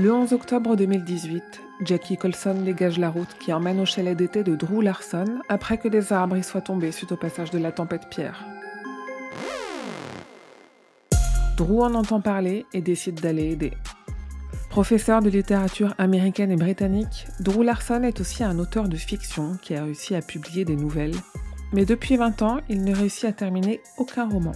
Le 11 octobre 2018, Jackie Colson dégage la route qui emmène au chalet d'été de Drew Larson après que des arbres y soient tombés suite au passage de la tempête Pierre. Drew en entend parler et décide d'aller aider. Professeur de littérature américaine et britannique, Drew Larson est aussi un auteur de fiction qui a réussi à publier des nouvelles, mais depuis 20 ans, il ne réussit à terminer aucun roman.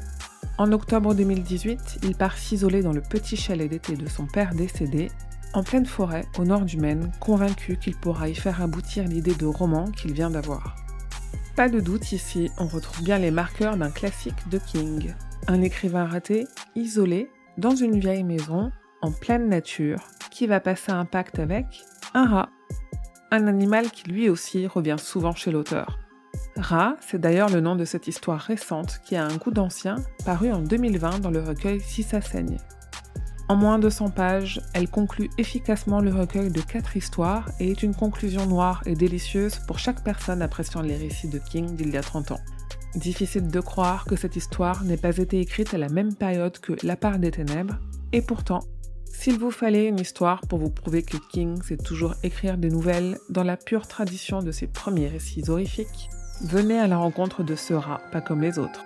En octobre 2018, il part s'isoler dans le petit chalet d'été de son père décédé, en pleine forêt, au nord du Maine, convaincu qu'il pourra y faire aboutir l'idée de roman qu'il vient d'avoir. Pas de doute ici, on retrouve bien les marqueurs d'un classique de King. Un écrivain raté, isolé, dans une vieille maison, en pleine nature, qui va passer un pacte avec un rat. Un animal qui lui aussi revient souvent chez l'auteur. Rat, c'est d'ailleurs le nom de cette histoire récente qui a un goût d'ancien, paru en 2020 dans le recueil Si ça saigne. En moins de 100 pages, elle conclut efficacement le recueil de quatre histoires et est une conclusion noire et délicieuse pour chaque personne appréciant les récits de King d'il y a 30 ans. Difficile de croire que cette histoire n'ait pas été écrite à la même période que La part des ténèbres, et pourtant, s'il vous fallait une histoire pour vous prouver que King sait toujours écrire des nouvelles dans la pure tradition de ses premiers récits horrifiques, venez à la rencontre de ce rat pas comme les autres.